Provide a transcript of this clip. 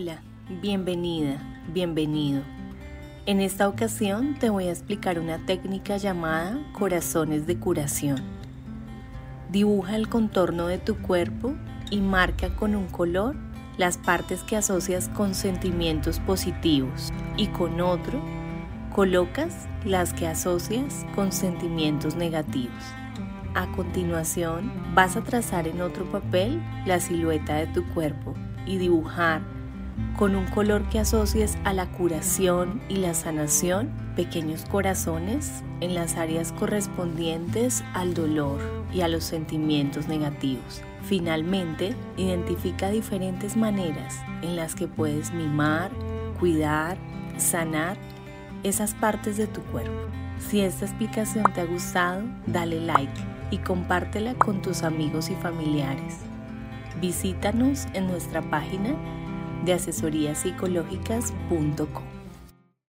Hola, bienvenida, bienvenido. En esta ocasión te voy a explicar una técnica llamada corazones de curación. Dibuja el contorno de tu cuerpo y marca con un color las partes que asocias con sentimientos positivos y con otro colocas las que asocias con sentimientos negativos. A continuación vas a trazar en otro papel la silueta de tu cuerpo y dibujar con un color que asocies a la curación y la sanación pequeños corazones en las áreas correspondientes al dolor y a los sentimientos negativos. Finalmente, identifica diferentes maneras en las que puedes mimar, cuidar, sanar esas partes de tu cuerpo. Si esta explicación te ha gustado, dale like y compártela con tus amigos y familiares. Visítanos en nuestra página de asesoríapsicológicas.com.